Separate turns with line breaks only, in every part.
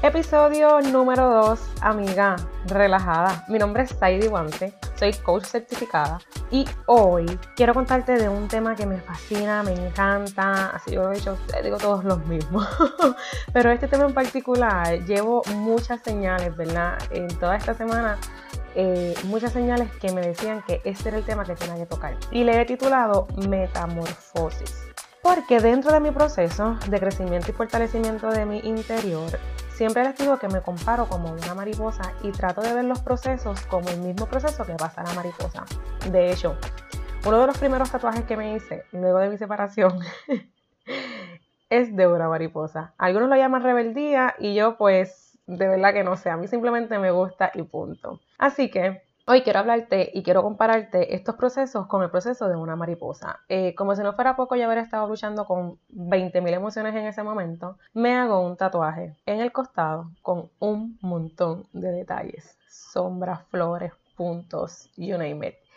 Episodio número 2, amiga, relajada. Mi nombre es Saidi Guante, soy coach certificada y hoy quiero contarte de un tema que me fascina, me encanta, así yo lo he dicho, digo todos los mismos, pero este tema en particular llevo muchas señales, ¿verdad? En toda esta semana eh, muchas señales que me decían que este era el tema que tenía que tocar. Y le he titulado Metamorfosis. Porque dentro de mi proceso de crecimiento y fortalecimiento de mi interior, Siempre les digo que me comparo como una mariposa y trato de ver los procesos como el mismo proceso que pasa la mariposa. De hecho, uno de los primeros tatuajes que me hice luego de mi separación es de una mariposa. Algunos lo llaman rebeldía y yo pues de verdad que no sé, a mí simplemente me gusta y punto. Así que Hoy quiero hablarte y quiero compararte estos procesos con el proceso de una mariposa. Eh, como si no fuera poco ya haber estado luchando con 20.000 emociones en ese momento, me hago un tatuaje en el costado con un montón de detalles. Sombras, flores, puntos, you name it.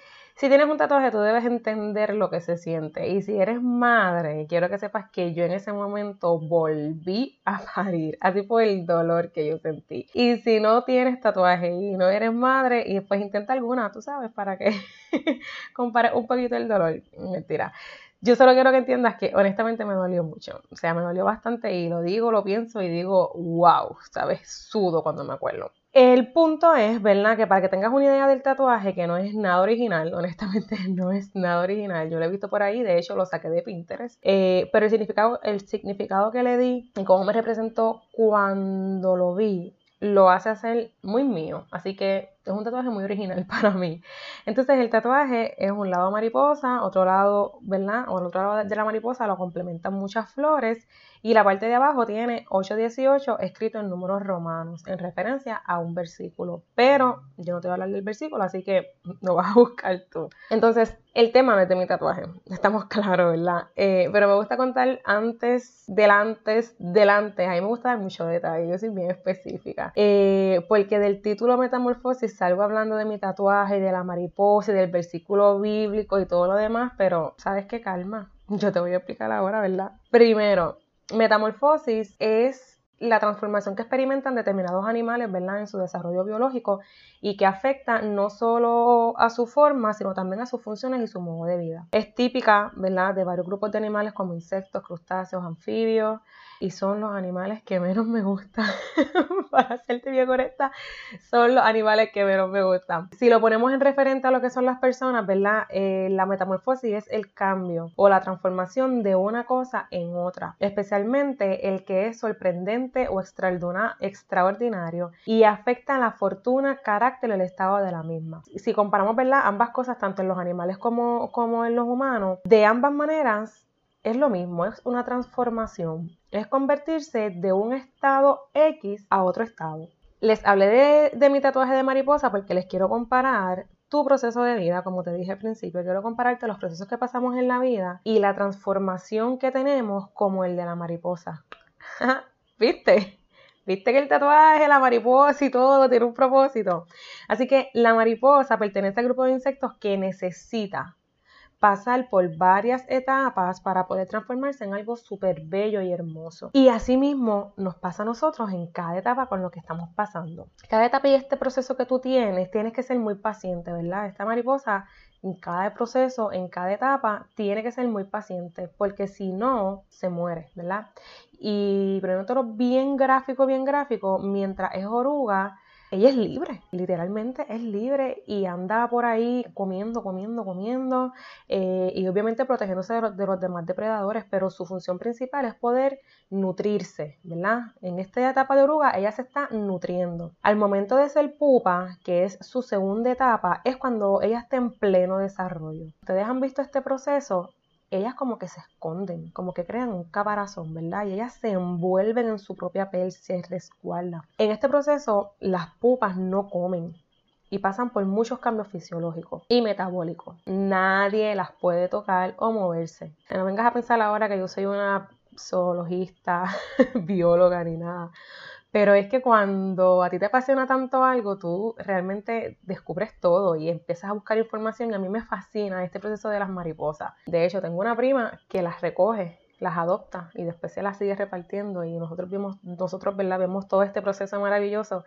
Si tienes un tatuaje, tú debes entender lo que se siente. Y si eres madre, quiero que sepas que yo en ese momento volví a parir. Así fue el dolor que yo sentí. Y si no tienes tatuaje y no eres madre, y después intenta alguna, tú sabes, para que compare un poquito el dolor. Mentira. Yo solo quiero que entiendas que honestamente me dolió mucho. O sea, me dolió bastante y lo digo, lo pienso y digo, wow, ¿sabes? Sudo cuando me acuerdo. El punto es, ¿verdad? Que para que tengas una idea del tatuaje, que no es nada original, honestamente no es nada original. Yo lo he visto por ahí, de hecho lo saqué de Pinterest. Eh, pero el significado, el significado que le di y cómo me representó cuando lo vi, lo hace hacer muy mío. Así que es un tatuaje muy original para mí. Entonces el tatuaje es un lado mariposa, otro lado, ¿verdad? O el otro lado de la mariposa lo complementan muchas flores y la parte de abajo tiene 818 escrito en números romanos, en referencia a un versículo. Pero yo no te voy a hablar del versículo, así que lo vas a buscar tú. Entonces, el tema no es de mi tatuaje, estamos claros, ¿verdad? Eh, pero me gusta contar antes, delantes, delante. A mí me gusta dar mucho detalle, yo soy bien específica. Eh, porque del título Metamorfosis salgo hablando de mi tatuaje, de la mariposa, y del versículo bíblico y todo lo demás, pero ¿sabes qué? Calma. Yo te voy a explicar ahora, ¿verdad? Primero, metamorfosis es la transformación que experimentan determinados animales ¿verdad? en su desarrollo biológico y que afecta no solo a su forma, sino también a sus funciones y su modo de vida. Es típica ¿verdad? de varios grupos de animales como insectos, crustáceos, anfibios, y son los animales que menos me gustan. Para hacerte bien correcta, son los animales que menos me gustan. Si lo ponemos en referente a lo que son las personas, ¿verdad? Eh, la metamorfosis es el cambio o la transformación de una cosa en otra, especialmente el que es sorprendente o extraordinario y afecta la fortuna, carácter o el estado de la misma. Si comparamos, ¿verdad? Ambas cosas, tanto en los animales como, en los humanos, de ambas maneras es lo mismo, es una transformación. Es convertirse de un estado X a otro estado. Les hablé de, mi tatuaje de mariposa porque les quiero comparar tu proceso de vida, como te dije al principio, quiero compararte los procesos que pasamos en la vida y la transformación que tenemos como el de la mariposa. ¿Viste? ¿Viste que el tatuaje, la mariposa y todo tiene un propósito? Así que la mariposa pertenece al grupo de insectos que necesita pasar por varias etapas para poder transformarse en algo súper bello y hermoso. Y así mismo nos pasa a nosotros en cada etapa con lo que estamos pasando. Cada etapa y este proceso que tú tienes, tienes que ser muy paciente, ¿verdad? Esta mariposa en cada proceso, en cada etapa, tiene que ser muy paciente, porque si no, se muere, ¿verdad? Y lo bien gráfico, bien gráfico, mientras es oruga, ella es libre, literalmente es libre y anda por ahí comiendo, comiendo, comiendo eh, y obviamente protegiéndose de los, demás depredadores, pero su función principal es poder nutrirse, ¿verdad? En esta etapa de oruga ella se está nutriendo. Al momento de ser pupa, que es su segunda etapa, es cuando ella está en pleno desarrollo. ¿Ustedes han visto este proceso? Ellas como que se esconden, como que crean un caparazón, ¿verdad? Y ellas se envuelven en su propia piel, se resguardan. En este proceso, las pupas no comen y pasan por muchos cambios fisiológicos y metabólicos. Nadie las puede tocar o moverse. No vengas a pensar ahora que yo soy una zoologista, bióloga ni nada. Pero es que cuando a ti te apasiona tanto algo, tú realmente descubres todo y empiezas a buscar información y a mí me fascina este proceso de las mariposas. De hecho, tengo una prima que las recoge las adopta y después se las sigue repartiendo y nosotros vemos, nosotros, ¿verdad? Vemos todo este proceso maravilloso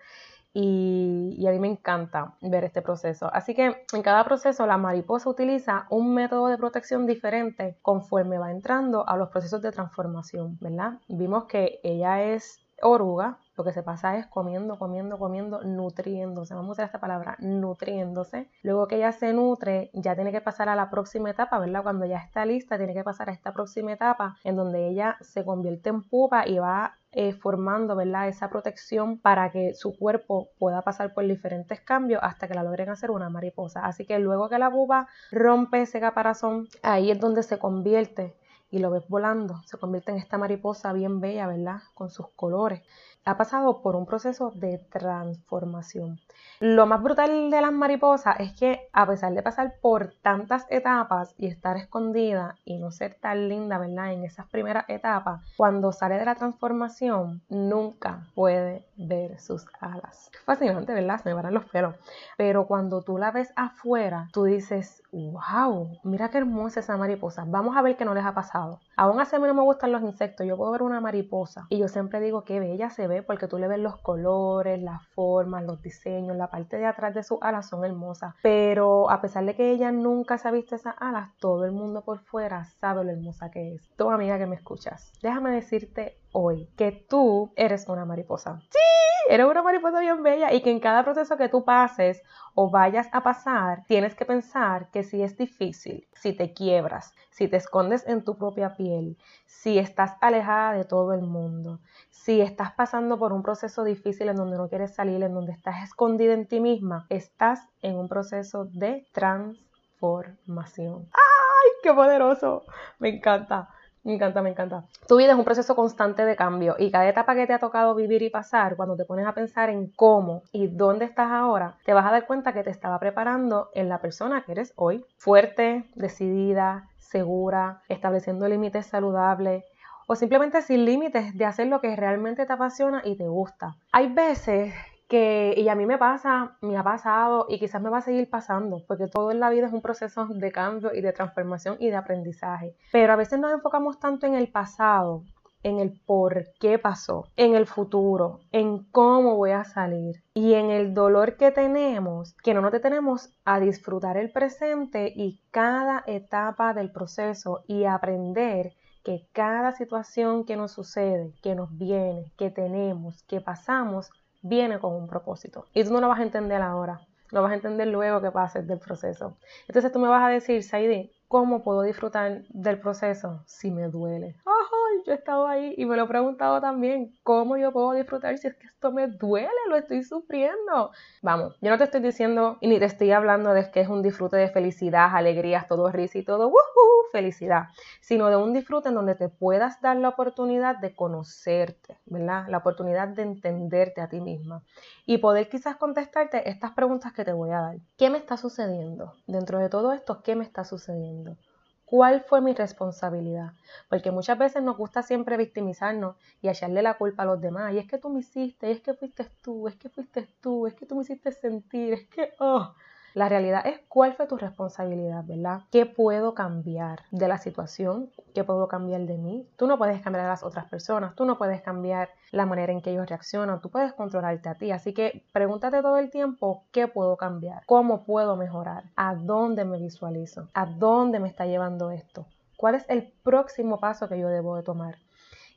y, a mí me encanta ver este proceso. Así que en cada proceso la mariposa utiliza un método de protección diferente conforme va entrando a los procesos de transformación, ¿verdad? Vimos que ella es oruga, lo que se pasa es comiendo, comiendo, comiendo, nutriéndose. Vamos a usar esta palabra, nutriéndose. Luego que ella se nutre, ya tiene que pasar a la próxima etapa, ¿verdad? Cuando ya está lista, tiene que pasar a esta próxima etapa en donde ella se convierte en pupa y va eh, formando, ¿verdad? Esa protección para que su cuerpo pueda pasar por diferentes cambios hasta que la logren hacer una mariposa. Así que luego que la pupa rompe ese caparazón, ahí es donde se convierte y lo ves volando, se convierte en esta mariposa bien bella, ¿verdad? Con sus colores ha pasado por un proceso de transformación. Lo más brutal de las mariposas es que a pesar de pasar por tantas etapas y estar escondida y no ser tan linda, ¿verdad? En esas primeras etapas, cuando sale de la transformación, nunca puede ver sus alas. Fascinante, ¿verdad? Se me paran los pelos. Pero cuando tú la ves afuera, tú dices, wow, mira qué hermosa esa mariposa. Vamos a ver qué no les ha pasado. Aún así a mí no me gustan los insectos. Yo puedo ver una mariposa y yo siempre digo que bella se ve porque tú le ves los colores, las formas, los diseños, la parte de atrás de sus alas son hermosas. Pero a pesar de que ella nunca se ha visto esas alas, todo el mundo por fuera sabe lo hermosa que es. Tu amiga que me escuchas, déjame decirte hoy que tú eres una mariposa. Sí, eres una mariposa bien bella y que en cada proceso que tú pases o vayas a pasar, tienes que pensar que si es difícil, si te quiebras, si te escondes en tu propia piel, si estás alejada de todo el mundo, si estás pasando por un proceso difícil en donde no quieres salir, en donde estás escondida en ti misma, estás en un proceso de transformación. ¡Ay, qué poderoso! Me encanta. Me encanta, me encanta. Tu vida es un proceso constante de cambio y cada etapa que te ha tocado vivir y pasar, cuando te pones a pensar en cómo y dónde estás ahora, te vas a dar cuenta que te estaba preparando en la persona que eres hoy. Fuerte, decidida, segura, estableciendo límites saludables, o simplemente sin límites de hacer lo que realmente te apasiona y te gusta. Hay veces y a mí me pasa, me ha pasado y quizás me va a seguir pasando, porque todo en la vida es un proceso de cambio y de transformación y de aprendizaje. Pero a veces nos enfocamos tanto en el pasado, en el por qué pasó, en el futuro, en cómo voy a salir y en el dolor que tenemos, que no nos detenemos a disfrutar el presente y cada etapa del proceso y aprender que cada situación que nos sucede, que nos viene, que tenemos, que pasamos, viene con un propósito. Y tú no lo vas a entender ahora, lo vas a entender luego que pases del proceso. Entonces tú me vas a decir, Saidi, ¿cómo puedo disfrutar del proceso si me duele? Ay, yo he estado ahí y me lo he preguntado también, ¿cómo yo puedo disfrutar si es que esto me duele, lo estoy sufriendo? Vamos, yo no te estoy diciendo y ni te estoy hablando de que es un disfrute de felicidad, alegrías, todo risa y todo, ¡woohoo! Felicidad, sino de un disfrute en donde te puedas dar la oportunidad de conocerte, ¿verdad? La oportunidad de entenderte a ti misma y poder quizás contestarte estas preguntas que te voy a dar. ¿Qué me está sucediendo? Dentro de todo esto, ¿qué me está sucediendo? ¿Cuál fue mi responsabilidad? Porque muchas veces nos gusta siempre victimizarnos y echarle la culpa a los demás. Y es que tú me hiciste, es que fuiste tú, es que fuiste tú, es que tú me hiciste sentir, es que, oh, la realidad es cuál fue tu responsabilidad, ¿verdad? ¿Qué puedo cambiar de la situación? ¿Qué puedo cambiar de mí? Tú no puedes cambiar a las otras personas, tú no puedes cambiar la manera en que ellos reaccionan, tú puedes controlarte a ti. Así que pregúntate todo el tiempo qué puedo cambiar, cómo puedo mejorar, a dónde me visualizo, a dónde me está llevando esto, cuál es el próximo paso que yo debo de tomar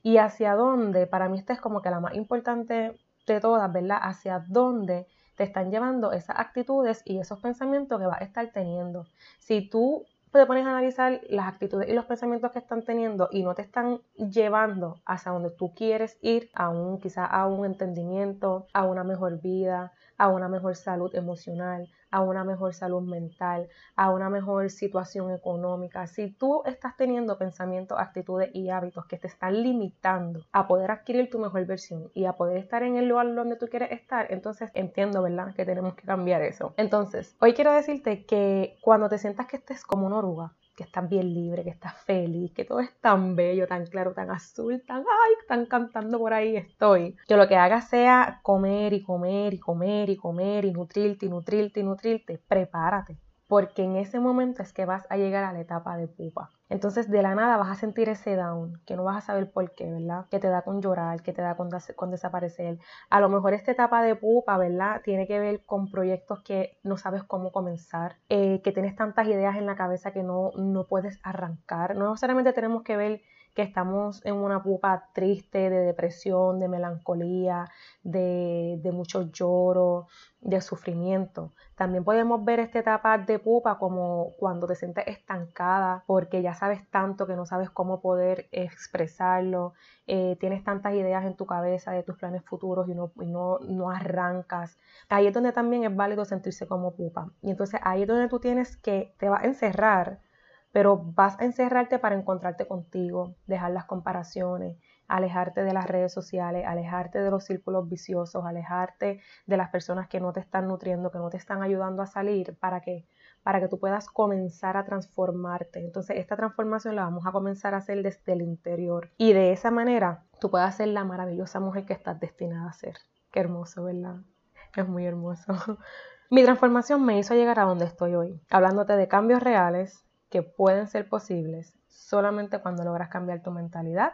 y hacia dónde, para mí esta es como que la más importante de todas, ¿verdad? Hacia dónde te están llevando esas actitudes y esos pensamientos que vas a estar teniendo. Si tú te pones a analizar las actitudes y los pensamientos que están teniendo y no te están llevando hacia donde tú quieres ir, a un, quizá a un entendimiento, a una mejor vida, a una mejor salud emocional, a una mejor salud mental, a una mejor situación económica. Si tú estás teniendo pensamientos, actitudes y hábitos que te están limitando a poder adquirir tu mejor versión y a poder estar en el lugar donde tú quieres estar, entonces entiendo, ¿verdad? Que tenemos que cambiar eso. Entonces, hoy quiero decirte que cuando te sientas que estés como una oruga, que estás bien libre, que estás feliz, que todo es tan bello, tan claro, tan azul, tan, ay, están cantando por ahí estoy. Que lo que hagas sea comer y comer y comer y comer y nutrirte y nutrirte y nutrirte. Prepárate. Porque en ese momento es que vas a llegar a la etapa de pupa. Entonces de la nada vas a sentir ese down, que no vas a saber por qué, ¿verdad? Que te da con llorar, que te da con, desaparecer. A lo mejor esta etapa de pupa, ¿verdad? Tiene que ver con proyectos que no sabes cómo comenzar, eh, que tienes tantas ideas en la cabeza que no, no puedes arrancar. No necesariamente tenemos que ver que estamos en una pupa triste, de depresión, de melancolía, de, de mucho lloro, de sufrimiento. También podemos ver esta etapa de pupa como cuando te sientes estancada porque ya sabes tanto que no sabes cómo poder expresarlo, eh, tienes tantas ideas en tu cabeza de tus planes futuros y, no, y no, no arrancas. Ahí es donde también es válido sentirse como pupa. Y entonces ahí es donde tú tienes que, te va a encerrar pero vas a encerrarte para encontrarte contigo, dejar las comparaciones, alejarte de las redes sociales, alejarte de los círculos viciosos, alejarte de las personas que no te están nutriendo, que no te están ayudando a salir, ¿para qué? Para que tú puedas comenzar a transformarte. Entonces, esta transformación la vamos a comenzar a hacer desde el interior y de esa manera tú puedas ser la maravillosa mujer que estás destinada a ser. Qué hermoso, ¿verdad? Es muy hermoso. Mi transformación me hizo llegar a donde estoy hoy, hablándote de cambios reales, que pueden ser posibles solamente cuando logras cambiar tu mentalidad,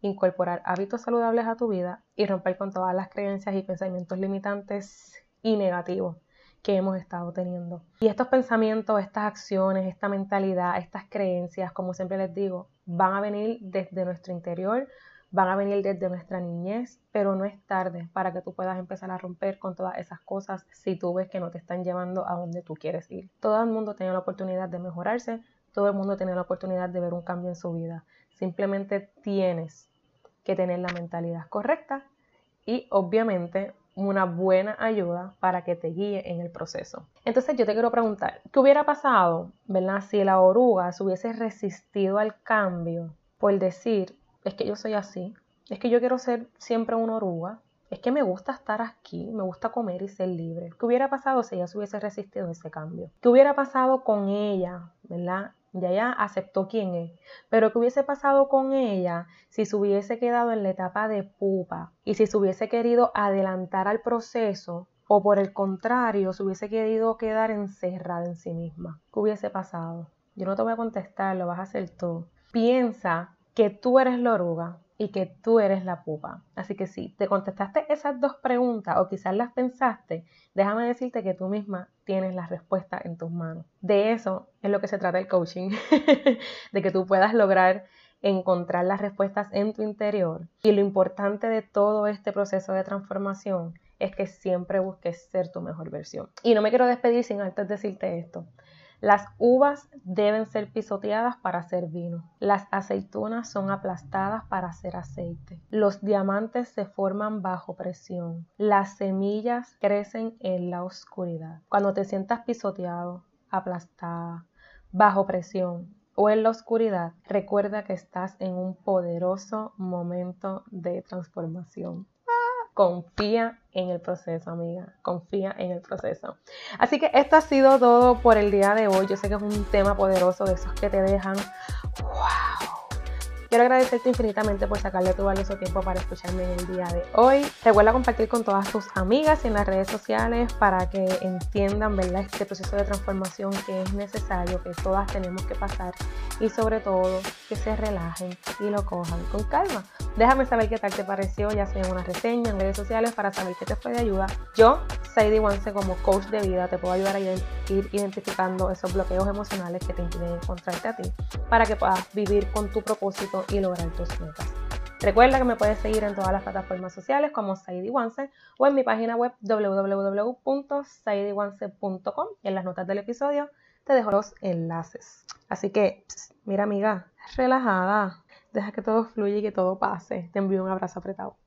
incorporar hábitos saludables a tu vida y romper con todas las creencias y pensamientos limitantes y negativos que hemos estado teniendo. Y estos pensamientos, estas acciones, esta mentalidad, estas creencias, como siempre les digo, van a venir desde nuestro interior, van a venir desde nuestra niñez, pero no es tarde para que tú puedas empezar a romper con todas esas cosas si tú ves que no te están llevando a donde tú quieres ir. Todo el mundo tiene la oportunidad de mejorarse, todo el mundo tiene la oportunidad de ver un cambio en su vida. Simplemente tienes que tener la mentalidad correcta y obviamente una buena ayuda para que te guíe en el proceso. Entonces yo te quiero preguntar, ¿qué hubiera pasado, verdad, si la oruga se hubiese resistido al cambio por decir, es que yo soy así, es que yo quiero ser siempre una oruga, es que me gusta estar aquí, me gusta comer y ser libre. ¿Qué hubiera pasado si ella se hubiese resistido a ese cambio? ¿Qué hubiera pasado con ella, verdad? Ya ella aceptó quién es. Pero ¿qué hubiese pasado con ella si se hubiese quedado en la etapa de pupa y si se hubiese querido adelantar al proceso o por el contrario se hubiese querido quedar encerrada en sí misma? ¿Qué hubiese pasado? Yo no te voy a contestar, lo vas a hacer tú. Piensa que tú eres la oruga y que tú eres la pupa. Así que si te contestaste esas dos preguntas o quizás las pensaste, déjame decirte que tú misma tienes la respuesta en tus manos. De eso es lo que se trata el coaching, de que tú puedas lograr encontrar las respuestas en tu interior. Y lo importante de todo este proceso de transformación es que siempre busques ser tu mejor versión. Y no me quiero despedir sin antes decirte esto. Las uvas deben ser pisoteadas para hacer vino. Las aceitunas son aplastadas para hacer aceite. Los diamantes se forman bajo presión. Las semillas crecen en la oscuridad. Cuando te sientas pisoteado, aplastada, bajo presión o en la oscuridad, recuerda que estás en un poderoso momento de transformación confía en el proceso, amiga. Confía en el proceso. Así que esto ha sido todo por el día de hoy. Yo sé que es un tema poderoso de esos que te dejan. Quiero agradecerte infinitamente por sacarle tu valioso tiempo para escucharme el día de hoy. Recuerda compartir con todas tus amigas en las redes sociales para que entiendan ¿verdad? este proceso de transformación que es necesario, que todas tenemos que pasar y sobre todo que se relajen y lo cojan con calma. Déjame saber qué tal te pareció, ya sea en una reseña en redes sociales para saber qué te fue de ayuda. Yo, Sadie Wanse, como coach de vida, te puedo ayudar a ir identificando esos bloqueos emocionales que te impiden encontrarte a ti para que puedas vivir con tu propósito y lograr tus metas. Recuerda que me puedes seguir en todas las plataformas sociales como Saidi Wanse o en mi página web www.saidiwanse.com. En las notas del episodio te dejo los enlaces. Así que, mira amiga, relajada, deja que todo fluya y que todo pase. Te envío un abrazo apretado.